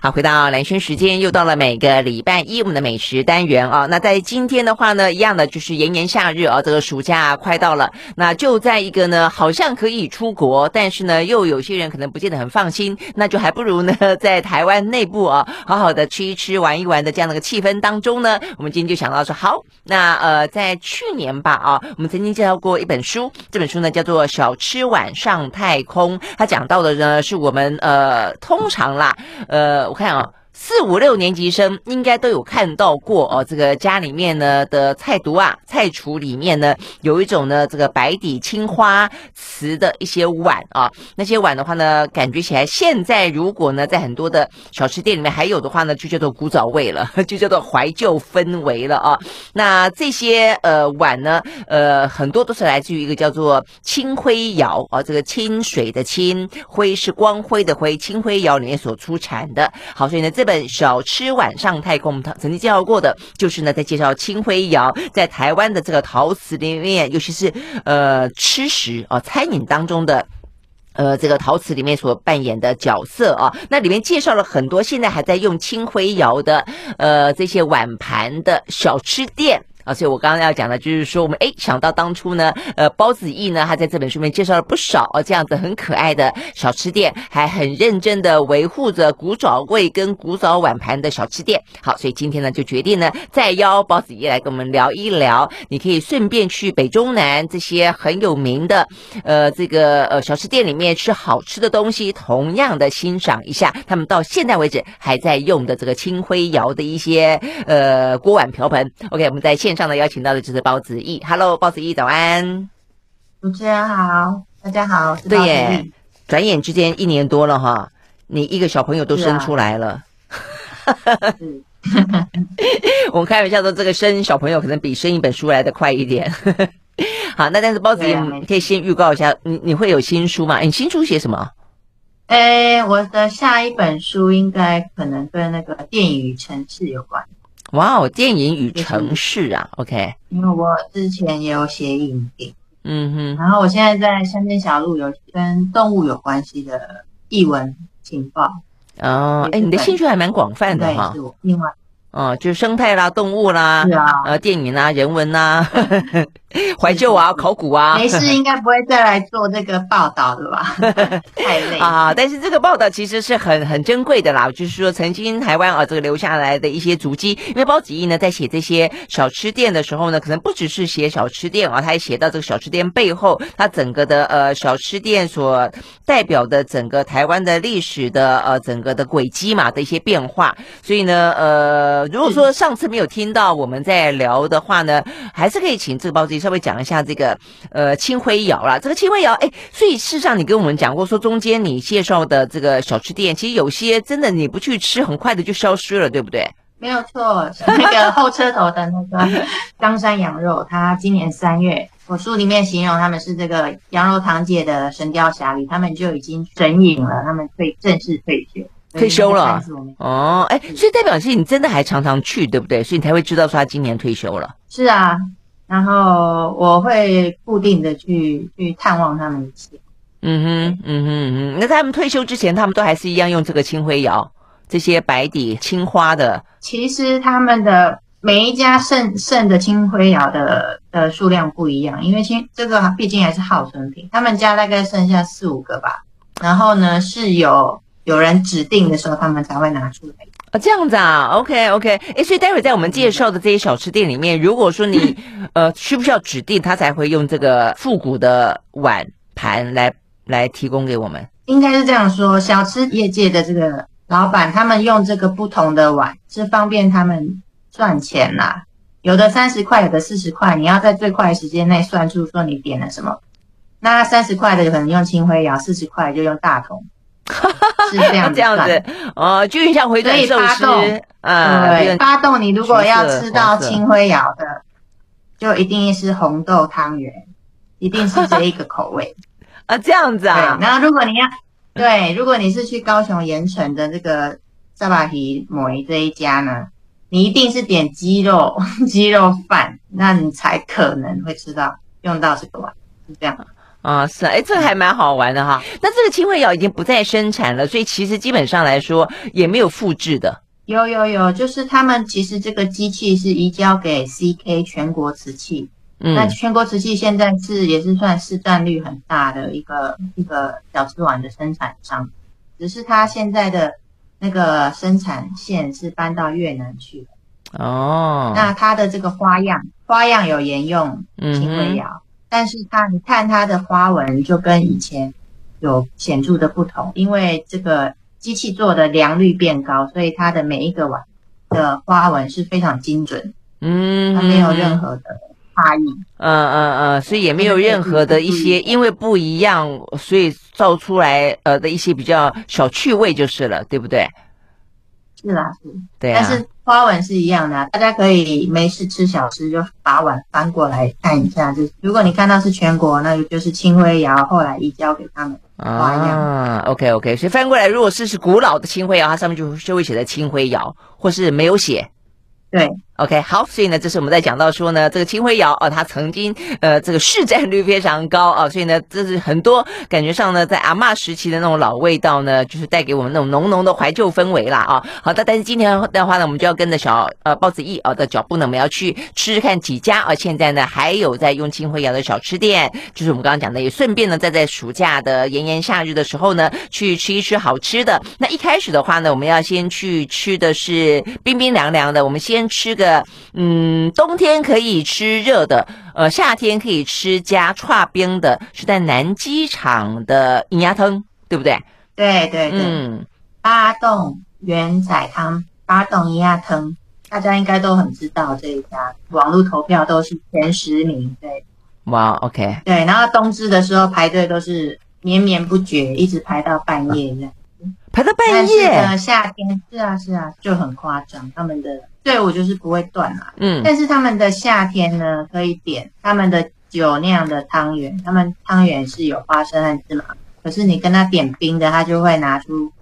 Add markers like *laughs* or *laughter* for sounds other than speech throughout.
好，回到蓝轩时间，又到了每个礼拜一我们的美食单元啊。那在今天的话呢，一样的就是炎炎夏日啊，这个暑假快到了。那就在一个呢，好像可以出国，但是呢，又有些人可能不见得很放心，那就还不如呢，在台湾内部啊，好好的吃一吃、玩一玩的这样的一个气氛当中呢，我们今天就想到说，好，那呃，在去年吧啊，我们曾经介绍过一本书，这本书呢叫做《小吃碗上太空》，它讲到的呢是我们呃，通常啦，呃。我看啊。四五六年级生应该都有看到过哦，这个家里面呢的菜毒啊，菜橱里面呢有一种呢这个白底青花瓷的一些碗啊，那些碗的话呢，感觉起来现在如果呢在很多的小吃店里面还有的话呢，就叫做古早味了，*laughs* 就叫做怀旧氛围了啊。那这些呃碗呢，呃很多都是来自于一个叫做清辉窑啊，这个清水的清，辉是光辉的辉，清辉窑里面所出产的。好，所以呢这。本小吃晚上太空，他曾经介绍过的，就是呢，在介绍清辉窑在台湾的这个陶瓷里面，尤其是呃吃食啊餐饮当中的呃这个陶瓷里面所扮演的角色啊，那里面介绍了很多现在还在用清辉窑的呃这些碗盘的小吃店。啊，所以我刚刚要讲的，就是说我们诶想到当初呢，呃，包子义呢，他在这本书里面介绍了不少哦这样子很可爱的小吃店，还很认真的维护着古早味跟古早碗盘的小吃店。好，所以今天呢就决定呢再邀包子义来跟我们聊一聊，你可以顺便去北中南这些很有名的呃这个呃小吃店里面吃好吃的东西，同样的欣赏一下他们到现在为止还在用的这个清辉窑的一些呃锅碗瓢盆。OK，我们在现。上的邀请到的就是包子义，Hello，包子义早安，主持人好，大家好，对耶，转眼之间一年多了哈，你一个小朋友都生出来了，*laughs* 我们开玩笑说，这个生小朋友可能比生一本书来的快一点，*laughs* 好，那但是包子义，你可以先预告一下，你你会有新书吗？你新书写什么？哎，我的下一本书应该可能跟那个电影与城市有关。哇哦，电影与城市啊，OK。因为我之前也有写影评，嗯哼，然后我现在在乡间小路有跟动物有关系的译文情报。哦，哎，你的兴趣还蛮广泛的哈。对，是我另外。哦，就是生态啦，动物啦，是啊，呃，电影啦，人文啦，*laughs* 怀旧啊，考古啊，*laughs* 没事，应该不会再来做这个报道的吧？*laughs* 太累啊！但是这个报道其实是很很珍贵的啦，就是说曾经台湾啊这个留下来的一些足迹。因为包子义呢在写这些小吃店的时候呢，可能不只是写小吃店啊，他还写到这个小吃店背后，他整个的呃小吃店所代表的整个台湾的历史的呃整个的轨迹嘛的一些变化。所以呢，呃。呃，如果说上次没有听到我们在聊的话呢，还是可以请这个包子义稍微讲一下这个呃清辉窑啦。这个清辉窑，哎，所以事实上你跟我们讲过，说中间你介绍的这个小吃店，其实有些真的你不去吃，很快的就消失了，对不对？没有错，那个后车头的那个 *laughs* 冈山羊肉，它今年三月，我书里面形容他们是这个羊肉堂姐的神雕侠侣，他们就已经神隐了，他们退正式退休。退休了哦，哎，所以代表是你真的还常常去，对不对？所以你才会知道说他今年退休了。是啊，然后我会固定的去去探望他们一次。嗯哼，嗯哼嗯哼。那在他们退休之前，他们都还是一样用这个青灰窑，这些白底青花的。其实他们的每一家剩剩的青灰窑的的数量不一样，因为青这个毕竟还是耗损品。他们家大概剩下四五个吧，然后呢是有。有人指定的时候，他们才会拿出来啊，这样子啊，OK OK，哎，所以待会在我们介绍的这些小吃店里面，如果说你呃需不需要指定，他才会用这个复古的碗盘来来提供给我们？应该是这样说，小吃业界的这个老板，他们用这个不同的碗是方便他们赚钱啦。有的三十块，有的四十块，你要在最快的时间内算出说你点了什么。那三十块的就可能用清辉窑，四十块就用大同。*laughs* 是这样这样子。哦，就像回转寿司。啊，对，发动你如果要吃到清辉窑的，就一定是红豆汤圆，一定是这一个口味。*laughs* 啊，这样子啊。然后如果你要对，如果你是去高雄盐城的这个萨巴提摩这一家呢，你一定是点鸡肉 *laughs* 鸡肉饭，那你才可能会吃到用到这个碗，是这样。啊，是啊，哎，这个还蛮好玩的哈。那这个清慧窑已经不再生产了，所以其实基本上来说也没有复制的。有有有，就是他们其实这个机器是移交给 CK 全国瓷器。嗯，那全国瓷器现在是也是算市占率很大的一个一个小瓷碗的生产商，只是它现在的那个生产线是搬到越南去了。哦，那它的这个花样花样有沿用清慧窑，嗯、但是它你看它的花纹就跟以前有显著的不同，因为这个机器做的良率变高，所以它的每一个碗的花纹是非常精准，嗯，它没有任何的。差异，嗯嗯嗯，所以也没有任何的一些，因为不一样，所以造出来呃的一些比较小趣味就是了，对不对？是啦，是，对啊。但是花纹是一样的，大家可以没事吃小吃就把碗翻过来看一下，就是如果你看到是全国，那就是青灰窑后来移交给他们花样。啊，OK OK，所以翻过来，如果是是古老的青灰窑，它上面就就会写的青灰窑，或是没有写。对。OK，好，所以呢，这是我们在讲到说呢，这个清慧窑啊，它曾经呃这个市占率非常高啊，所以呢，这是很多感觉上呢，在阿嬷时期的那种老味道呢，就是带给我们那种浓浓的怀旧氛围啦啊。好的，但是今天的话呢，我们就要跟着小呃包子义啊的脚步呢，我们要去吃吃看几家啊，现在呢还有在用清慧窑的小吃店，就是我们刚刚讲的，也顺便呢，再在暑假的炎炎夏日的时候呢，去吃一吃好吃的。那一开始的话呢，我们要先去吃的是冰冰凉凉的，我们先吃个。嗯，冬天可以吃热的，呃，夏天可以吃加串冰的，是在南机场的银鸭汤，对不对？对对对，嗯，八栋元仔汤，八栋银鸭汤，大家应该都很知道这一家，网络投票都是前十名，对。哇，OK。对，然后冬至的时候排队都是绵绵不绝，一直排到半夜这样。排到半夜。但是呢，夏天是啊是啊，就很夸张，他们的。队伍就是不会断嘛，嗯，但是他们的夏天呢，可以点他们的酒酿的汤圆，他们汤圆是有花生和芝麻，可是你跟他点冰的，他就会拿出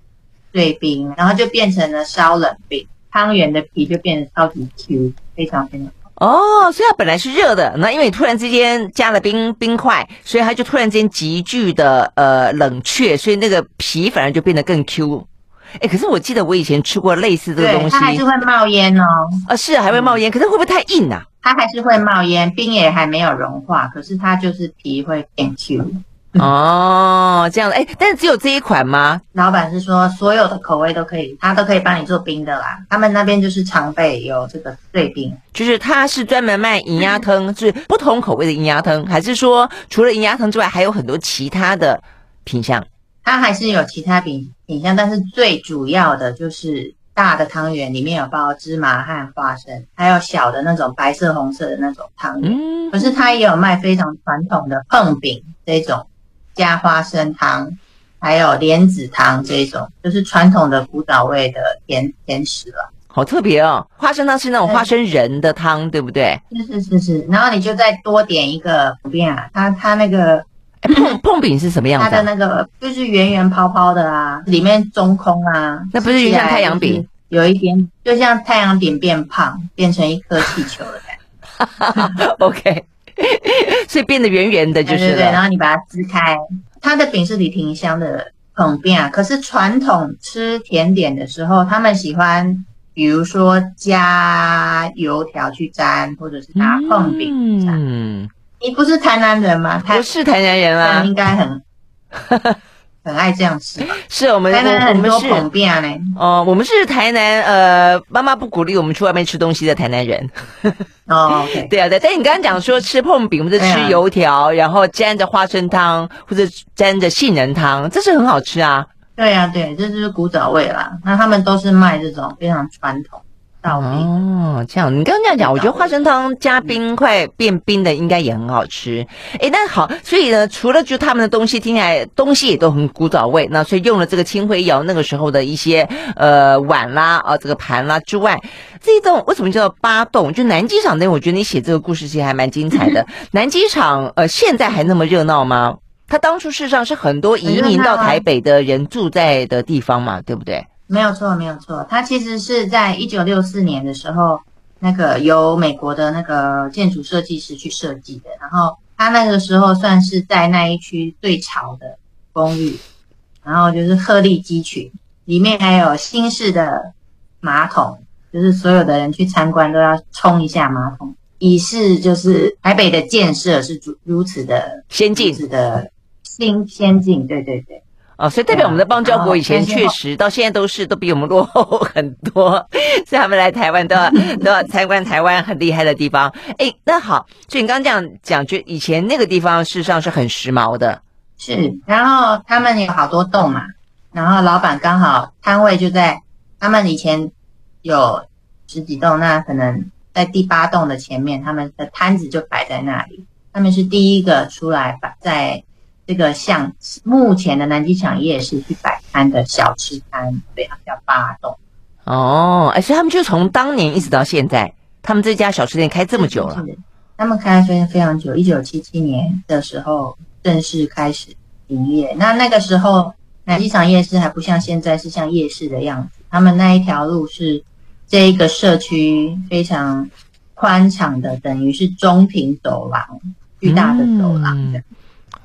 碎冰，然后就变成了烧冷冰，汤圆的皮就变得超级 Q，非常非常好。哦，所以它本来是热的，那因为你突然之间加了冰冰块，所以它就突然间急剧的呃冷却，所以那个皮反而就变得更 Q。哎，可是我记得我以前吃过类似这个东西，它还是会冒烟哦。啊，是啊，还会冒烟，可是会不会太硬啊？它还是会冒烟，冰也还没有融化，可是它就是皮会变 Q。*laughs* 哦，这样的，哎，但是只有这一款吗？老板是说所有的口味都可以，他都可以帮你做冰的啦。他们那边就是常备有这个碎冰，就是他是专门卖银鸭汤，就是不同口味的银鸭汤，还是说除了银鸭汤之外，还有很多其他的品相？它还是有其他品品相，但是最主要的就是大的汤圆里面有包芝麻和花生，还有小的那种白色、红色的那种汤圆。嗯，可是它也有卖非常传统的碰饼这种加花生汤，还有莲子汤这种，就是传统的古早味的甜甜食了。好特别哦，花生汤是那种花生仁的汤，对，不对？是是是是，然后你就再多点一个普遍啊，它它那个。碰碰饼是什么样子？它的那个就是圆圆泡泡的啊，里面中空啊。那不是就像太阳饼？有一点，就像太阳饼变胖，变成一颗气球的感觉。*laughs* OK，*laughs* 所以变得圆圆的，就是对，对，对。然后你把它撕开，它的饼是里挺香的捧饼啊。可是传统吃甜点的时候，他们喜欢，比如说加油条去沾，或者是拿碰饼去沾。嗯。你不是台南人吗？不是台南人啊，应该很很爱这样吃。是我们台南很多普遍呢。哦，我们是台南，呃，妈妈不鼓励我们去外面吃东西的台南人。哦，okay、*laughs* 对啊，对。但你刚刚讲说吃碰饼或者吃油条，啊、然后沾着花生汤或者沾着杏仁汤，这是很好吃啊。对啊，对，这就是古早味啦。那他们都是卖这种非常传统。哦，这样，你刚刚这样讲，我觉得花生汤加冰块变冰的应该也很好吃。哎，那好，所以呢，除了就他们的东西听起来东西也都很古早味，那所以用了这个清慧窑那个时候的一些呃碗啦啊这个盘啦之外，这一栋为什么叫做八栋？就南机场那，我觉得你写这个故事其实还蛮精彩的。*laughs* 南机场呃现在还那么热闹吗？它当初事实上是很多移民到台北的人住在的地方嘛，对不对？没有错，没有错。它其实是在一九六四年的时候，那个由美国的那个建筑设计师去设计的。然后它那个时候算是在那一区最潮的公寓，然后就是鹤立鸡群，里面还有新式的马桶，就是所有的人去参观都要冲一下马桶，以示就是台北的建设是如如此的先进，如此的新先进，对对对。哦，所以代表我们的邦交国以前确实到现在都是都比我们落后很多，*laughs* 所以他们来台湾都要都要参观台湾很厉害的地方。哎，那好，所以你刚刚这样讲，就以前那个地方事实上是很时髦的，是。然后他们有好多栋嘛，然后老板刚好摊位就在他们以前有十几栋，那可能在第八栋的前面，他们的摊子就摆在那里，他们是第一个出来摆在。这个像目前的南机场夜市去摆摊的小吃摊，对，它叫八栋。哦，而且他们就从当年一直到现在，他们这家小吃店开这么久了。是，他们开非常非常久，一九七七年的时候正式开始营业。那那个时候南机场夜市还不像现在是像夜市的样子，他们那一条路是这一个社区非常宽敞的，等于是中庭走廊，巨大的走廊的。嗯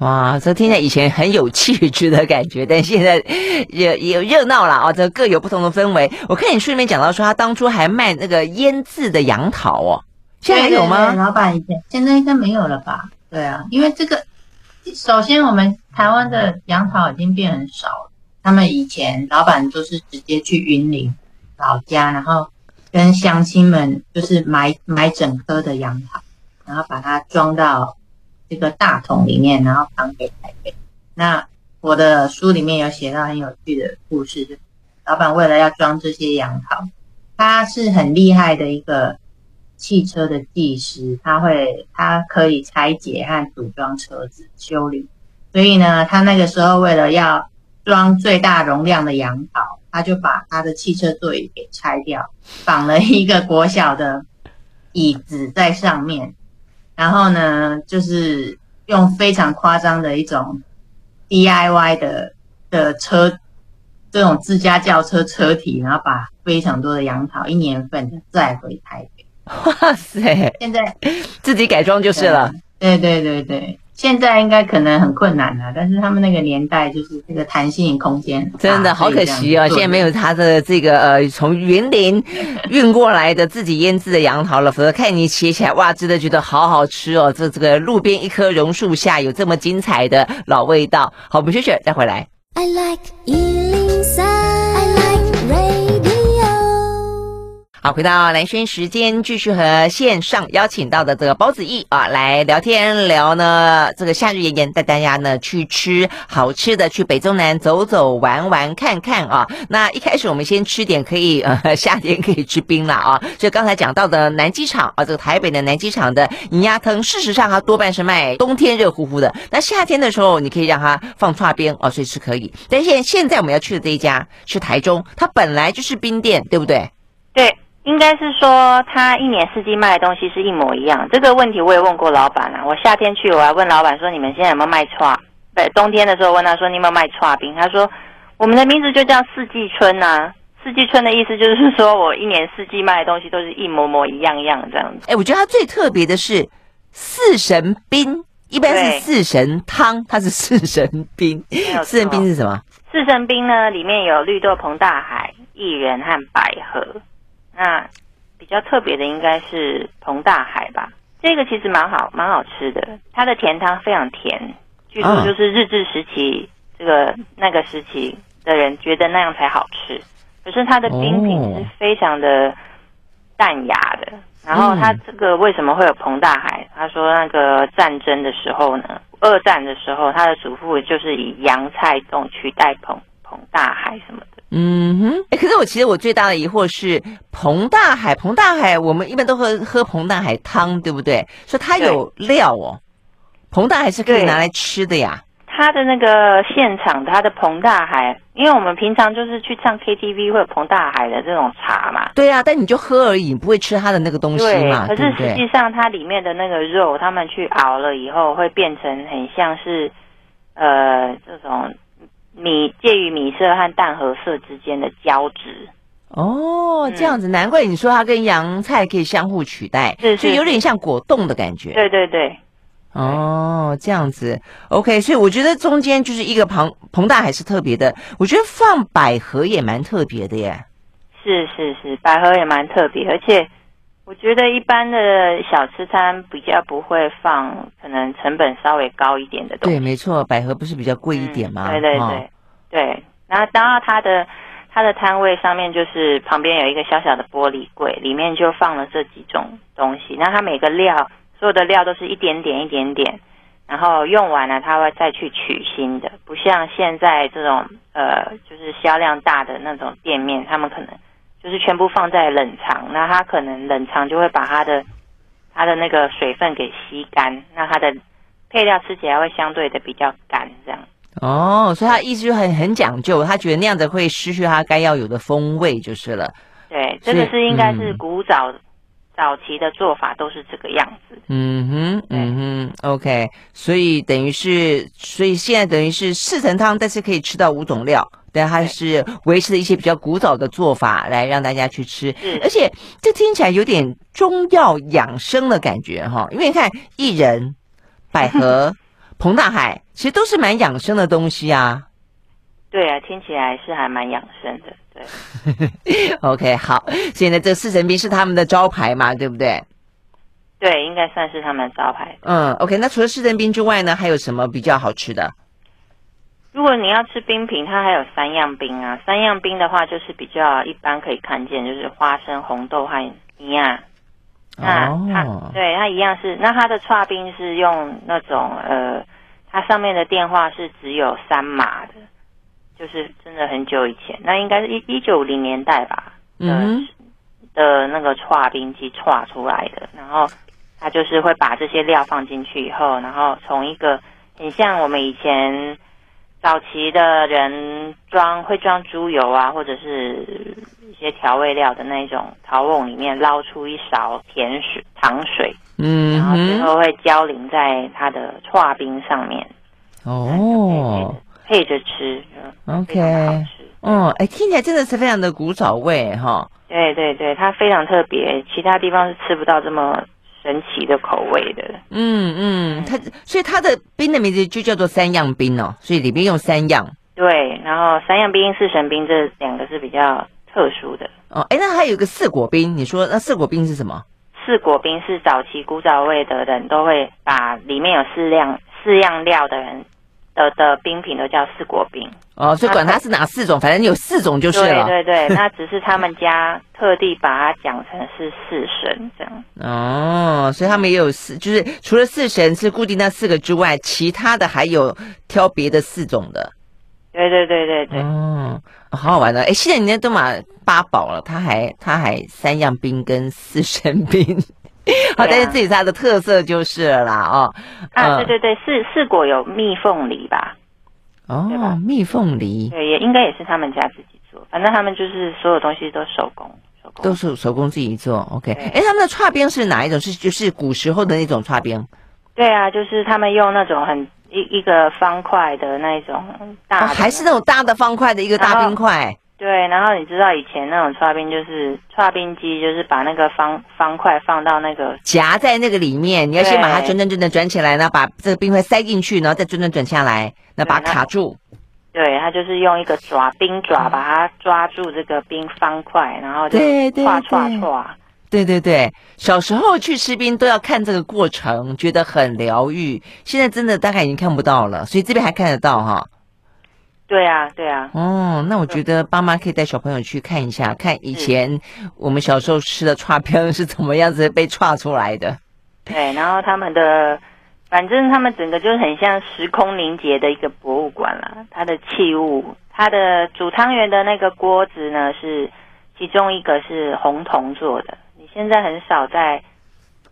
哇，这听起来以前很有气质的感觉，但现在也也热闹了啊！这各有不同的氛围。我看你书里面讲到说，他当初还卖那个腌制的杨桃哦，现在还有吗？对对对，老板以前现在应该没有了吧？对啊，因为这个首先我们台湾的杨桃已经变很少了。他们以前老板都是直接去云林老家，然后跟乡亲们就是买买整颗的杨桃，然后把它装到。这个大桶里面，然后扛给台北。那我的书里面有写到很有趣的故事，老板为了要装这些杨桃，他是很厉害的一个汽车的技师，他会他可以拆解和组装车子修理。所以呢，他那个时候为了要装最大容量的杨桃，他就把他的汽车座椅给拆掉，绑了一个国小的椅子在上面。然后呢，就是用非常夸张的一种 DIY 的的车，这种自家轿车车体，然后把非常多的杨桃一年份的载回台北。哇塞！现在自己改装就是了。对对对对。现在应该可能很困难了，但是他们那个年代就是这个弹性空间真的好可惜哦，现在没有他的这个呃从云林运过来的自己腌制的杨桃了，否则看你切起来哇，真的觉得好好吃哦。这这个路边一棵榕树下有这么精彩的老味道。好，我们休息再回来。I like 好，回到兰萱时间，继续和线上邀请到的这个包子义啊来聊天聊呢。这个夏日炎炎，带大家呢去吃好吃的，去北中南走走玩玩看看啊。那一开始我们先吃点可以呃 *laughs* 夏天可以吃冰了啊。就刚才讲到的南机场啊，这个台北的南机场的银鸭汤，事实上它多半是卖冬天热乎乎的。那夏天的时候，你可以让它放剉冰啊，随时可以。但现现在我们要去的这一家是台中，它本来就是冰店，对不对？对。应该是说，他一年四季卖的东西是一模一样。这个问题我也问过老板啊。我夏天去，我还问老板说：“你们现在有没有卖串？”对，冬天的时候问他说：“你有没有卖串冰？”他说：“我们的名字就叫四季春呐、啊。四季春的意思就是说我一年四季卖的东西都是一模模一样样这样子。”哎，我觉得它最特别的是四神冰，一般是四神汤，它是四神冰。四神冰是什么？四神冰呢，里面有绿豆膨大海、薏仁和百合。那比较特别的应该是彭大海吧，这个其实蛮好，蛮好吃的。它的甜汤非常甜，据说就是日治时期这个那个时期的人觉得那样才好吃。可是它的冰品是非常的淡雅的。然后它这个为什么会有彭大海？他说那个战争的时候呢，二战的时候，他的祖父就是以洋菜冻取代椪椪大海什么的。嗯哼，哎，可是我其实我最大的疑惑是彭大海，彭大海我们一般都喝喝彭大海汤，对不对？说它有料哦，彭大海是可以拿来吃的呀。它的那个现场，它的彭大海，因为我们平常就是去唱 KTV 会有彭大海的这种茶嘛。对啊，但你就喝而已，你不会吃它的那个东西嘛。对，可是实际上它里面的那个肉，他们去熬了以后，会变成很像是呃这种。米介于米色和淡褐色之间的交质哦，这样子，难怪你说它跟洋菜可以相互取代，是，就有点像果冻的感觉。对对对，哦，这样子，OK，所以我觉得中间就是一个庞膨大海是特别的，我觉得放百合也蛮特别的耶。是是是，百合也蛮特别，而且我觉得一般的小吃摊比较不会放，可能成本稍微高一点的东西。对，没错，百合不是比较贵一点吗？嗯、对对对、哦、对。然后当然它的它的摊位上面就是旁边有一个小小的玻璃柜，里面就放了这几种东西。那它每个料所有的料都是一点点一点点，然后用完了它会再去取新的，不像现在这种呃就是销量大的那种店面，他们可能。就是全部放在冷藏，那它可能冷藏就会把它的它的那个水分给吸干，那它的配料吃起来会相对的比较干，这样。哦，所以他意思就很很讲究，他觉得那样子会失去它该要有的风味，就是了。对，这个是应该是古早、嗯、早期的做法都是这个样子。嗯哼，嗯哼，OK，所以等于是，所以现在等于是四神汤，但是可以吃到五种料。但它是维持了一些比较古早的做法来让大家去吃，而且这听起来有点中药养生的感觉哈，因为你看薏仁、百合、*laughs* 彭大海，其实都是蛮养生的东西啊。对啊，听起来是还蛮养生的。对，*laughs* OK，好，现在这四神冰是他们的招牌嘛，对不对？对，应该算是他们的招牌。嗯，OK，那除了四神冰之外呢，还有什么比较好吃的？如果你要吃冰品，它还有三样冰啊。三样冰的话，就是比较一般可以看见，就是花生、红豆和米亚。那它、oh. 对它一样是，那它的剉冰是用那种呃，它上面的电话是只有三码的，就是真的很久以前，那应该是一一九零年代吧。嗯、mm-hmm. 的那个剉冰机剉出来的，然后它就是会把这些料放进去以后，然后从一个很像我们以前。早期的人装会装猪油啊，或者是一些调味料的那种陶瓮里面捞出一勺甜水糖水，嗯，然后最后会浇淋在它的剉冰上面，哦，配着吃，OK，嗯，哎，听起来真的是非常的古早味哈，对对对，它非常特别，其他地方是吃不到这么。神奇的口味的，嗯嗯，它所以它的冰的名字就叫做三样冰哦，所以里面用三样。对，然后三样冰、四神冰这两个是比较特殊的哦。哎，那还有一个四果冰，你说那四果冰是什么？四果冰是早期古早味的人都会把里面有四样四样料的人。的的冰品都叫四国冰哦，所以管它是哪四种，反正有四种就是了。对对对，那只是他们家特地把它讲成是四神这样。哦，所以他们也有四，就是除了四神是固定那四个之外，其他的还有挑别的四种的。对对对对对。哦，好好玩的。哎，现在人家都买八宝了，他还他还三样冰跟四神冰。*laughs* 好，但是自己家的特色就是了啦，哦，啊，对对对，四四果有蜜凤梨吧？哦，蜜凤梨，对，也应该也是他们家自己做，反正他们就是所有东西都手工，手工都是手工自己做。OK，哎，他们的剉冰是哪一种？是就是古时候的那种剉冰？对啊，就是他们用那种很一一个方块的那种大，还是那种大的方块的一个大冰块。对，然后你知道以前那种剉冰就是剉冰机，就是把那个方方块放到那个夹在那个里面，你要先把它转转转转转起来，然后把这个冰块塞进去，然后再转转转下来，那把它卡住。对，它就是用一个爪冰爪把它抓住这个冰方块，然后就唰唰唰。对对对，小时候去吃冰都要看这个过程，觉得很疗愈。现在真的大概已经看不到了，所以这边还看得到哈。对啊，对啊。哦，那我觉得爸妈可以带小朋友去看一下，看以前我们小时候吃的串片是怎么样子被串出来的。对，然后他们的，反正他们整个就是很像时空凝结的一个博物馆啦。它的器物，它的煮汤圆的那个锅子呢，是其中一个是红铜做的。你现在很少在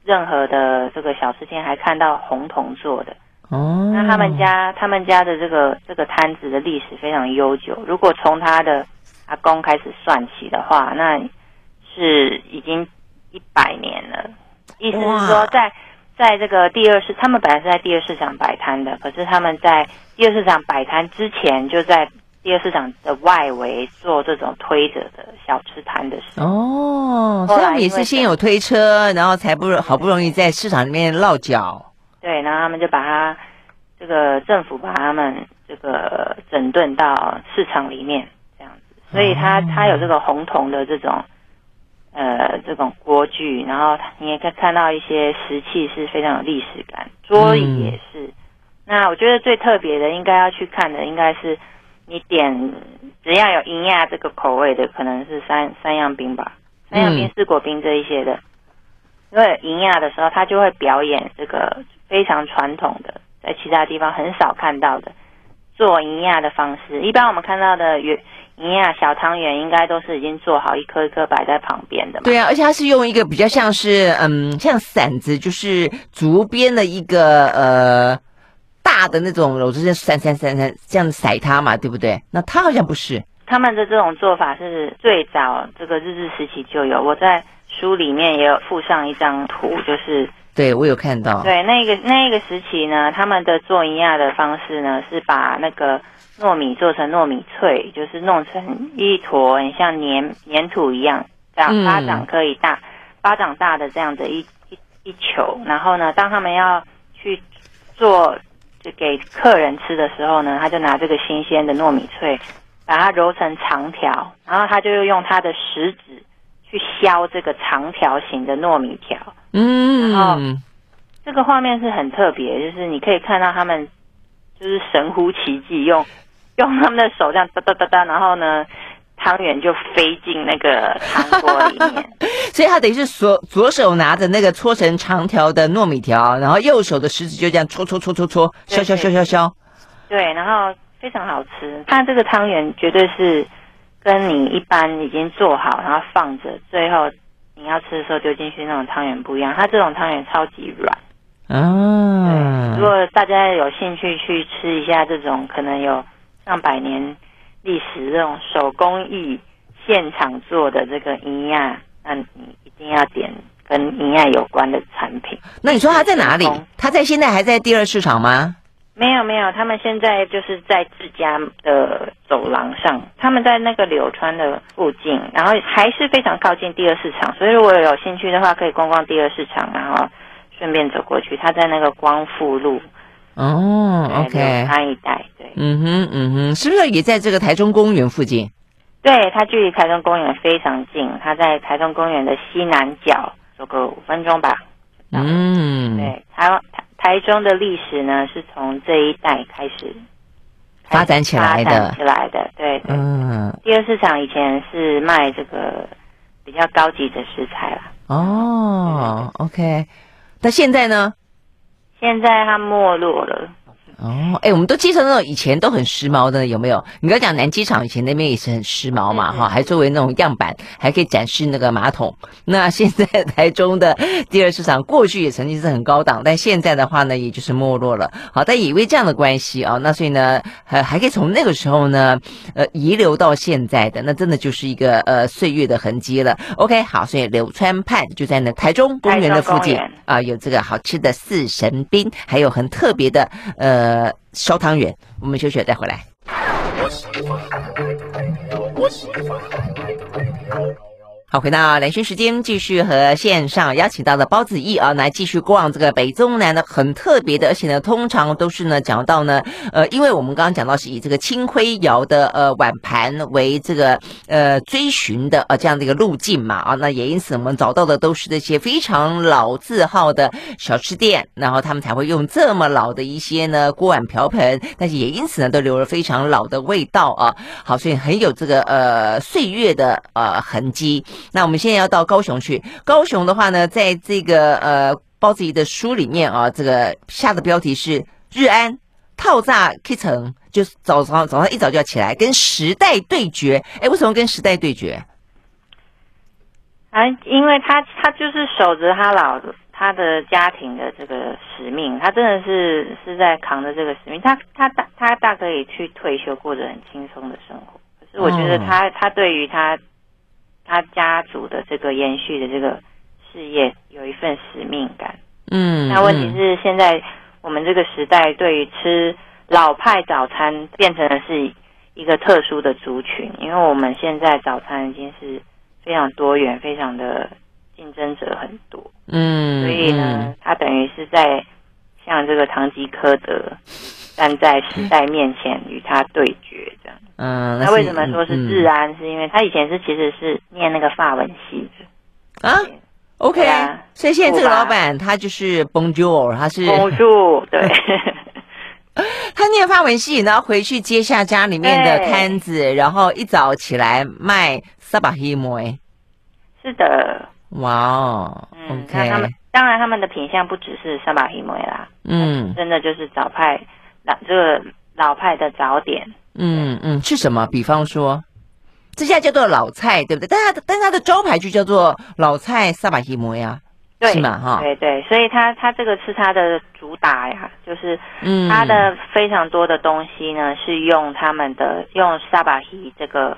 任何的这个小吃店还看到红铜做的。哦，那他们家他们家的这个这个摊子的历史非常悠久。如果从他的阿公开始算起的话，那是已经一百年了。意思是说在，在在这个第二市，他们本来是在第二市场摆摊的，可是他们在第二市场摆摊之前，就在第二市场的外围做这种推着的小吃摊的事。哦，所以也是先有推车，然后才不好不容易在市场里面落脚。对对，然后他们就把他这个政府把他们这个整顿到市场里面这样子，所以它它有这个红铜的这种呃这种锅具，然后你也可以看到一些石器是非常有历史感，桌椅也是。嗯、那我觉得最特别的应该要去看的应该是你点只要有银亚这个口味的，可能是三三样冰吧，三样冰、四果冰这一些的。因为银亚的时候，他就会表演这个非常传统的，在其他地方很少看到的做银亚的方式。一般我们看到的银亚小汤圆，应该都是已经做好一颗一颗摆在旁边的嘛。对啊，而且它是用一个比较像是嗯，像伞子，就是竹编的一个呃大的那种，我就是扇扇扇扇这样甩它嘛，对不对？那它好像不是。他们的这种做法是最早这个日治时期就有，我在。书里面也有附上一张图，就是对我有看到。对，那个那个时期呢，他们的做银亚的方式呢，是把那个糯米做成糯米脆，就是弄成一坨很像粘粘土一样，这样巴掌可以大，巴掌大的这样的一一一球。然后呢，当他们要去做就给客人吃的时候呢，他就拿这个新鲜的糯米脆，把它揉成长条，然后他就用他的食指。去削这个长条形的糯米条，嗯，然后这个画面是很特别，就是你可以看到他们就是神乎其技，用用他们的手这样哒哒哒哒，然后呢，汤圆就飞进那个汤锅里面，*laughs* 所以他等于是左左手拿着那个搓成长条的糯米条，然后右手的食指就这样搓搓搓搓搓，削削削削削，对，然后非常好吃，它这个汤圆绝对是。跟你一般已经做好，然后放着，最后你要吃的时候丢进去那种汤圆不一样。它这种汤圆超级软。嗯，如果大家有兴趣去吃一下这种可能有上百年历史这种手工艺现场做的这个银亚，那你一定要点跟银亚有关的产品。那你说它在哪里？它在现在还在第二市场吗？没有没有，他们现在就是在自家的走廊上，他们在那个柳川的附近，然后还是非常靠近第二市场，所以如果有兴趣的话，可以逛逛第二市场，然后顺便走过去。他在那个光复路哦，OK，那一带，对，嗯哼嗯哼，是不是也在这个台中公园附近？对，它距离台中公园非常近，它在台中公园的西南角，走个五分钟吧。嗯，对，台湾。台中的历史呢，是从这一代开始发展起来的。起来的，对对。嗯。第二市场以前是卖这个比较高级的食材啦。哦，OK。那现在呢？现在它没落了。哦，哎，我们都介绍那种以前都很时髦的，有没有？你刚讲南机场以前那边也是很时髦嘛，哈，还作为那种样板，还可以展示那个马桶。那现在 *laughs* 台中的第二市场，过去也曾经是很高档，但现在的话呢，也就是没落了。好，但也因为这样的关系啊，那所以呢，还还可以从那个时候呢，呃，遗留到现在的，那真的就是一个呃岁月的痕迹了。OK，好，所以柳川畔就在那台中公园的附近啊，有这个好吃的四神冰，还有很特别的呃。呃，烧汤圆，我们休息再回来。我喜欢好，回到兰萱时间，继续和线上邀请到的包子义啊，来继续逛这个北中南的很特别的，而且呢，通常都是呢讲到呢，呃，因为我们刚刚讲到是以这个青灰窑的呃碗盘为这个呃追寻的呃这样的一个路径嘛啊，那也因此我们找到的都是这些非常老字号的小吃店，然后他们才会用这么老的一些呢锅碗瓢盆，但是也因此呢都留了非常老的味道啊，好，所以很有这个呃岁月的呃痕迹。那我们现在要到高雄去。高雄的话呢，在这个呃包子怡的书里面啊，这个下的标题是“日安套炸 Kitchen”，就是早上早上一早就要起来跟时代对决。哎，为什么跟时代对决？啊，因为他他就是守着他老他的家庭的这个使命，他真的是是在扛着这个使命。他他大他大可以去退休，过着很轻松的生活。可是我觉得他、哦、他对于他。他家族的这个延续的这个事业有一份使命感。嗯，那问题是现在我们这个时代对于吃老派早餐变成的是一个特殊的族群，因为我们现在早餐已经是非常多元，非常的竞争者很多。嗯，所以呢，他等于是在像这个唐吉诃德站在时代面前与他对决这样。嗯，那为什么说是治安？嗯、是因为他以前是其实是念那个法文系的啊。OK，啊，所以现在这个老板他就是 Bonjour，他是 Bonjour，*laughs* 对。*laughs* 他念法文系，然后回去接下家里面的摊子，然后一早起来卖萨巴希摩。是的，哇哦，嗯，那他们当然他们的品相不只是萨巴希摩啦，嗯，真的就是早派老这个老派的早点，嗯嗯，是什么？比方说，这家叫做老菜，对不对？但他的但他的招牌就叫做老菜萨巴希摩呀。对是嘛哈？对对，所以它它这个是它的主打呀，就是它的非常多的东西呢，是用他们的用萨巴希这个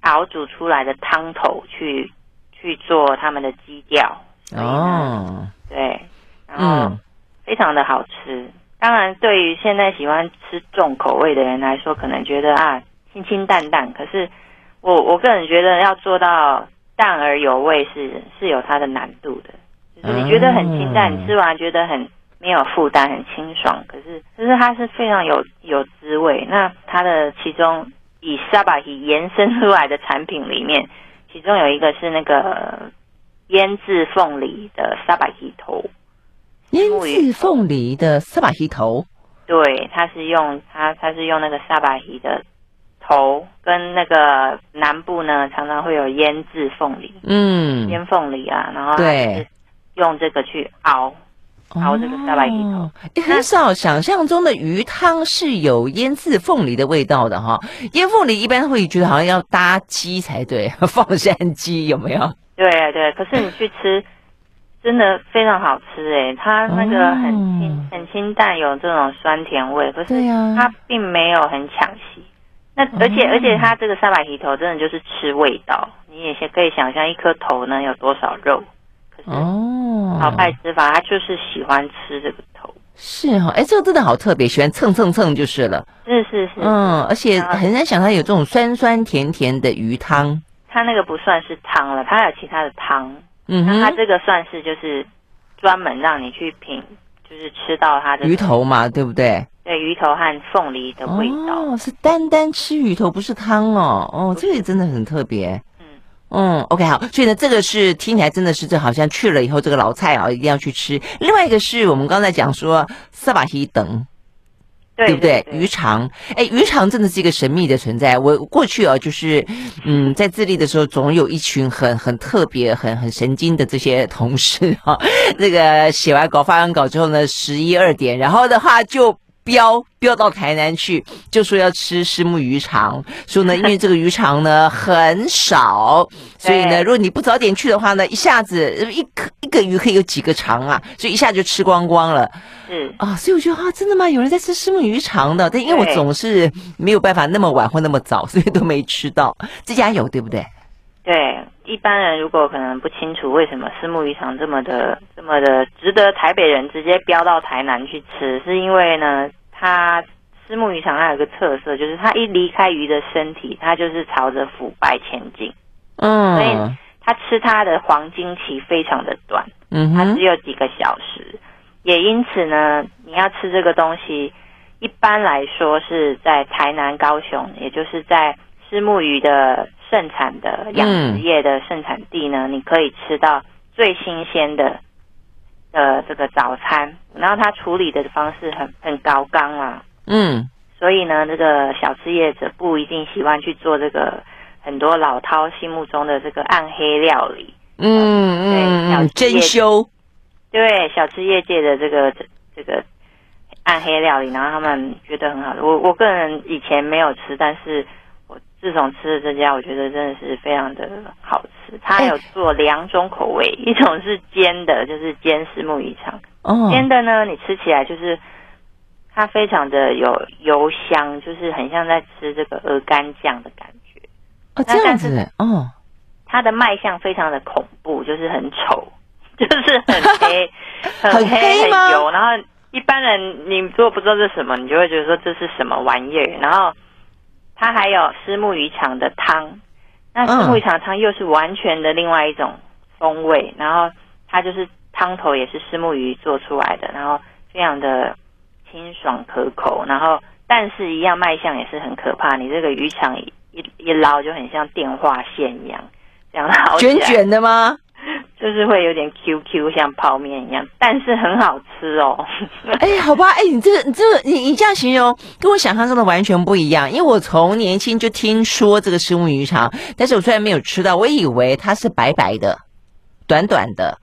熬煮出来的汤头去去做他们的基调。哦，对，然后非常的好吃。当然，对于现在喜欢吃重口味的人来说，可能觉得啊清清淡淡。可是我我个人觉得要做到淡而有味是是有它的难度的。就是你觉得很清淡，你吃完觉得很没有负担，很清爽。可是，可是它是非常有有滋味。那它的其中以萨巴希延伸出来的产品里面，其中有一个是那个腌制凤梨的萨巴希头。腌制凤梨的萨巴希头，对，它是用它它是用那个萨巴希的头，跟那个南部呢常常会有腌制凤梨，嗯，腌凤梨啊，然后对。用这个去熬熬这个萨巴希头，哦，很少想象中的鱼汤是有腌制凤梨的味道的哈。腌凤梨一般会觉得好像要搭鸡才对，*laughs* 放山鸡有没有？对对，可是你去吃，真的非常好吃哎，它那个很清很清淡，有这种酸甜味，可是它并没有很抢戏。那而且而且它这个萨巴希头真的就是吃味道，你也先可以想象一颗头呢有多少肉。哦，老派吃法，他就是喜欢吃这个头，是哈、哦，哎，这个真的好特别，喜欢蹭蹭蹭就是了，是是是，嗯，而且很难想到有这种酸酸甜甜的鱼汤，它那个不算是汤了，它还有其他的汤，嗯哼，它这个算是就是专门让你去品，就是吃到它的鱼头嘛，对不对？对，鱼头和凤梨的味道，哦，是单单吃鱼头，不是汤哦，哦，这个也真的很特别。嗯，OK，好，所以呢，这个是听起来真的是这好像去了以后，这个老菜啊一定要去吃。另外一个是我们刚才讲说萨巴希等，对不对？鱼肠，哎，鱼肠真的是一个神秘的存在。我过去啊，就是嗯，在智利的时候，总有一群很很特别、很很神经的这些同事哈、啊。那个写完稿、发完稿之后呢，十一二点，然后的话就。飙飙到台南去，就说要吃虱目鱼肠。说呢，因为这个鱼肠呢 *laughs* 很少，所以呢，如果你不早点去的话呢，一下子一颗一个鱼可以有几个肠啊，所以一下就吃光光了。嗯啊，所以我觉得啊，真的吗？有人在吃虱目鱼肠的？但因为我总是没有办法那么晚或那么早，所以都没吃到。这家有对不对？对，一般人如果可能不清楚为什么虱目鱼肠这么的这么的值得台北人直接飙到台南去吃，是因为呢，它虱目鱼肠它有个特色，就是它一离开鱼的身体，它就是朝着腐败前进。嗯，所以它吃它的黄金期非常的短，嗯，它只有几个小时。也因此呢，你要吃这个东西，一般来说是在台南、高雄，也就是在虱目鱼的。盛产的养殖业的盛产地呢，嗯、你可以吃到最新鲜的呃这个早餐，然后它处理的方式很很高纲啊，嗯，所以呢，这个小吃业者不一定喜欢去做这个很多老饕心目中的这个暗黑料理，嗯嗯，对，珍修，对，小吃业界的这个这这个暗黑料理，然后他们觉得很好的，我我个人以前没有吃，但是。自从吃了这家，我觉得真的是非常的好吃。它有做两种口味，欸、一种是煎的，就是煎石木鱼肠。哦，煎的呢，你吃起来就是它非常的有油香，就是很像在吃这个鹅肝酱的感觉。哦，这样子。哦，它的卖相非常的恐怖，就是很丑，就是很黑，*laughs* 很黑很油。然后一般人你如果不知道这是什么，你就会觉得说这是什么玩意儿。然后。它还有虱目鱼肠的汤，那虱目鱼肠汤又是完全的另外一种风味，然后它就是汤头也是虱目鱼做出来的，然后非常的清爽可口，然后但是一样卖相也是很可怕，你这个鱼肠一一捞就很像电话线一样，这样捞卷卷的吗？*laughs* 就是会有点 QQ，像泡面一样，但是很好吃哦。*laughs* 哎，好吧，哎，你这个、你这个、你你这样形容，跟我想象中的完全不一样。因为我从年轻就听说这个虱目鱼肠，但是我虽然没有吃到，我以为它是白白的、短短的。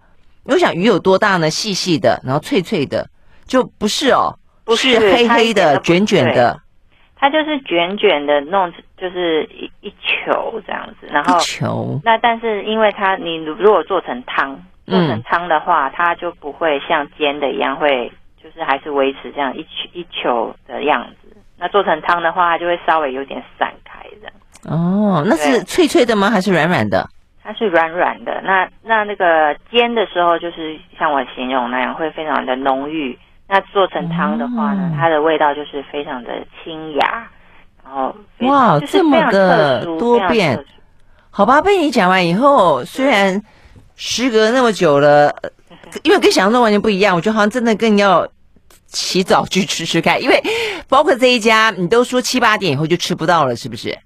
我想鱼有多大呢？细细的，然后脆脆的，就不是哦，不是，是黑黑的、卷卷的。它就是卷卷的弄，就是一一球这样子，然后球。那但是因为它，你如果做成汤，做成汤的话，嗯、它就不会像煎的一样会，就是还是维持这样一球一球的样子。那做成汤的话，它就会稍微有点散开这样。哦，那是脆脆的吗？还是软软的？它是软软的。那那那个煎的时候，就是像我形容那样，会非常的浓郁。那做成汤的话呢，它的味道就是非常的清雅，然后哇，这么的多变，好吧？被你讲完以后，虽然时隔那么久了，因为跟想象中完全不一样，我觉得好像真的更要起早去吃吃看，因为包括这一家，你都说七八点以后就吃不到了，是不是？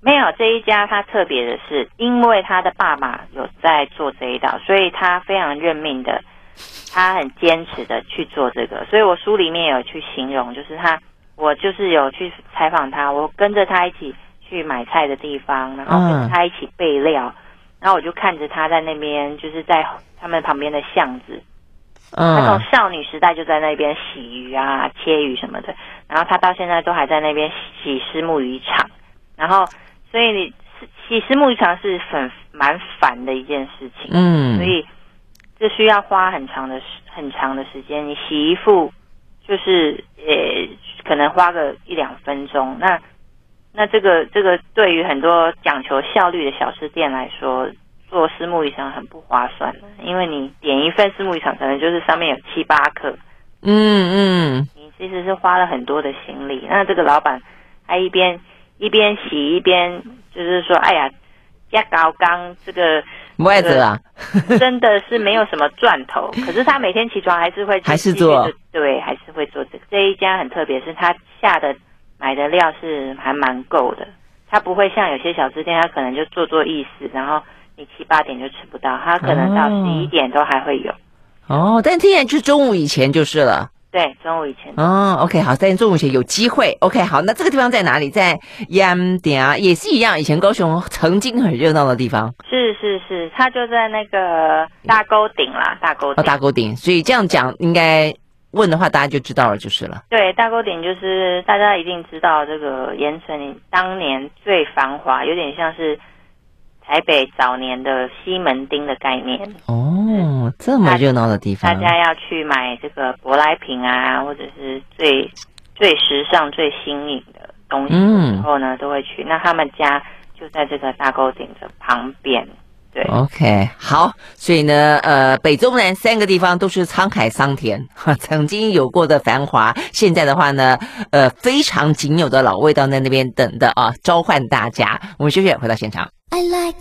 没有，这一家他特别的是，因为他的爸爸有在做这一道，所以他非常认命的。他很坚持的去做这个，所以我书里面有去形容，就是他，我就是有去采访他，我跟着他一起去买菜的地方，然后跟他一起备料，然后我就看着他在那边，就是在他们旁边的巷子，他从少女时代就在那边洗鱼啊、切鱼什么的，然后他到现在都还在那边洗虱目鱼场，然后所以你洗虱目鱼场是很蛮烦的一件事情，嗯，所以。这需要花很长的时很长的时间，你洗一副就是呃，可能花个一两分钟。那那这个这个对于很多讲求效率的小吃店来说，做私募鱼肠很不划算的，因为你点一份私募鱼肠，可能就是上面有七八克。嗯嗯，你其实是花了很多的心力。那这个老板他一边一边洗一边就是说，哎呀，加高刚这个。不爱做啊，真的是没有什么赚头。*laughs* 可是他每天起床还是会，还是做，对，还是会做这个。这一家很特别，是他下的买的料是还蛮够的。他不会像有些小吃店，他可能就做做意思，然后你七八点就吃不到，他可能到十一点都还会有。哦，哦，但听起来就是中午以前就是了。对，中午以前。哦，OK，好，在中午前有机会。OK，好，那这个地方在哪里？在盐点啊，也是一样。以前高雄曾经很热闹的地方。是是是，它就在那个大沟顶啦，大沟顶。哦，大沟顶。所以这样讲，应该问的话，大家就知道了，就是了。对，大沟顶就是大家一定知道这个盐城当年最繁华，有点像是。台北早年的西门町的概念哦，这么热闹的地方，大家要去买这个舶来品啊，或者是最最时尚、最新颖的东西的时候呢，嗯、都会去。那他们家就在这个大沟顶的旁边。对，OK，好，所以呢，呃，北中南三个地方都是沧海桑田，*laughs* 曾经有过的繁华，现在的话呢，呃，非常仅有的老味道在那边等的啊，召唤大家。我们休息，回到现场。I like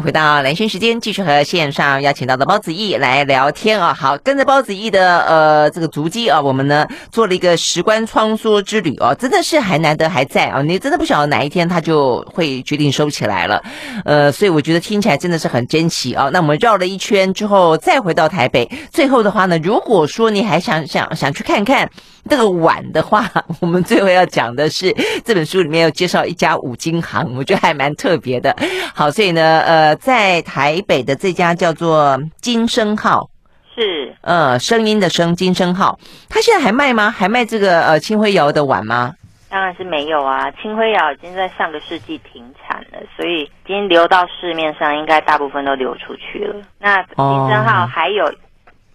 回到兰萱时间，继续和线上邀请到的包子义来聊天啊。好，跟着包子义的呃这个足迹啊，我们呢做了一个时光穿梭之旅啊，真的是还难得还在啊。你真的不晓得哪一天他就会决定收起来了，呃，所以我觉得听起来真的是很珍奇啊。那我们绕了一圈之后，再回到台北，最后的话呢，如果说你还想想想去看看。这个碗的话，我们最后要讲的是这本书里面要介绍一家五金行，我觉得还蛮特别的。好，所以呢，呃，在台北的这家叫做金生号，是呃声音的声金声号，他现在还卖吗？还卖这个呃青灰窑的碗吗？当然是没有啊，青灰窑已经在上个世纪停产了，所以已经流到市面上，应该大部分都流出去了。那金声号还有。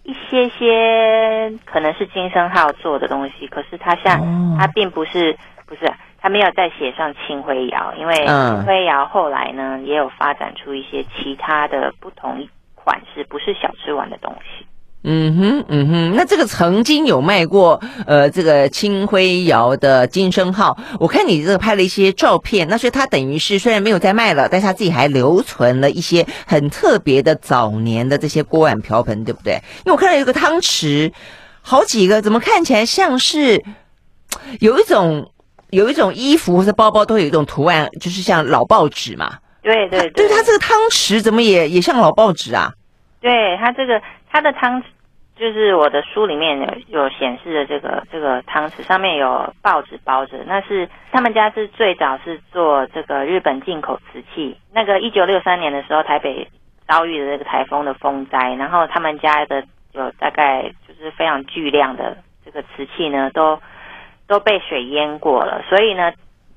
一些些可能是金生浩做的东西，可是他像、哦、他并不是不是他没有再写上青灰窑，因为青灰窑后来呢也有发展出一些其他的不同款式，不是小吃碗的东西。嗯哼，嗯哼，那这个曾经有卖过，呃，这个青灰窑的金生号，我看你这个拍了一些照片，那所以它等于是虽然没有在卖了，但是他自己还留存了一些很特别的早年的这些锅碗瓢盆，对不对？因为我看到有个汤匙，好几个，怎么看起来像是有一种有一种衣服或者包包都有一种图案，就是像老报纸嘛？对对对，对它这个汤匙怎么也也像老报纸啊？对它这个它的汤匙。就是我的书里面有有显示的这个这个汤匙上面有报纸包着，那是他们家是最早是做这个日本进口瓷器。那个一九六三年的时候，台北遭遇了这个台风的风灾，然后他们家的有大概就是非常巨量的这个瓷器呢，都都被水淹过了。所以呢，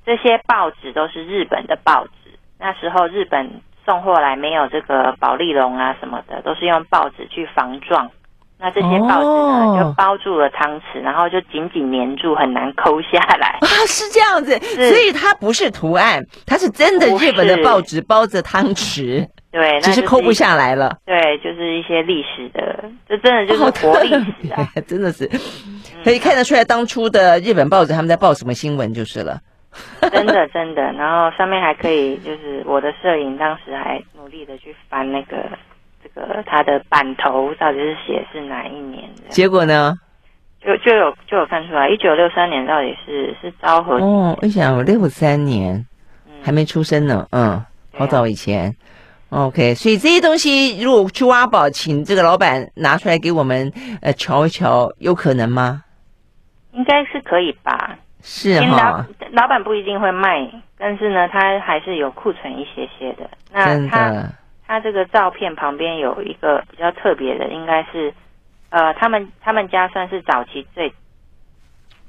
这些报纸都是日本的报纸。那时候日本送货来没有这个保丽龙啊什么的，都是用报纸去防撞。那这些报纸呢，哦、就包住了汤匙，然后就紧紧粘住，很难抠下来啊！是这样子，所以它不是图案，它是真的日本的报纸包着汤匙，对，只是抠不下来了。对，就是一些历史的，这真的就是活历史啊！*laughs* 真的是可以看得出来，当初的日本报纸他们在报什么新闻就是了。真的真的，然后上面还可以，就是我的摄影当时还努力的去翻那个。这个它的版头到底是写是哪一年的？结果呢？就就有就有看出来，一九六三年到底是是昭和哦。我想六三年，还没出生呢。嗯，嗯好早以前。啊、OK，所以这些东西如果去挖宝，请这个老板拿出来给我们呃瞧一瞧，有可能吗？应该是可以吧。是哈。老板不一定会卖，但是呢，他还是有库存一些些的。那真的。他这个照片旁边有一个比较特别的，应该是，呃，他们他们家算是早期最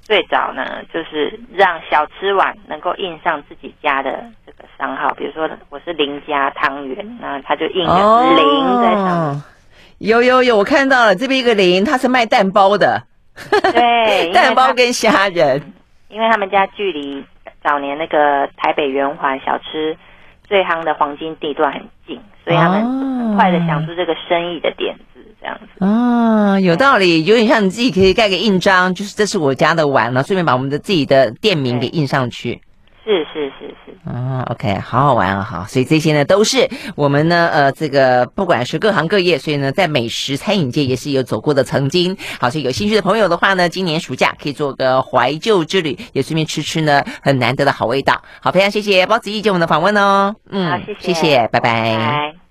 最早呢，就是让小吃碗能够印上自己家的这个商号，比如说我是林家汤圆，那他就印个林在上有有有，我看到了这边一个林，他是卖蛋包的，对，*laughs* 蛋包跟虾仁，因为他们家距离早年那个台北圆环小吃最夯的黄金地段很近。所以他们很快的想出这个生意的点子，这样子。啊，有道理，有点像你自己可以盖个印章，就是这是我家的碗了，顺便把我们的自己的店名给印上去。是是是是啊，OK，好好玩啊，好，所以这些呢都是我们呢呃这个不管是各行各业，所以呢在美食餐饮界也是有走过的曾经。好，所以有兴趣的朋友的话呢，今年暑假可以做个怀旧之旅，也顺便吃吃呢很难得的好味道。好，非常谢谢包子义接我们的访问哦，嗯，好，谢谢，谢谢，拜拜。拜拜。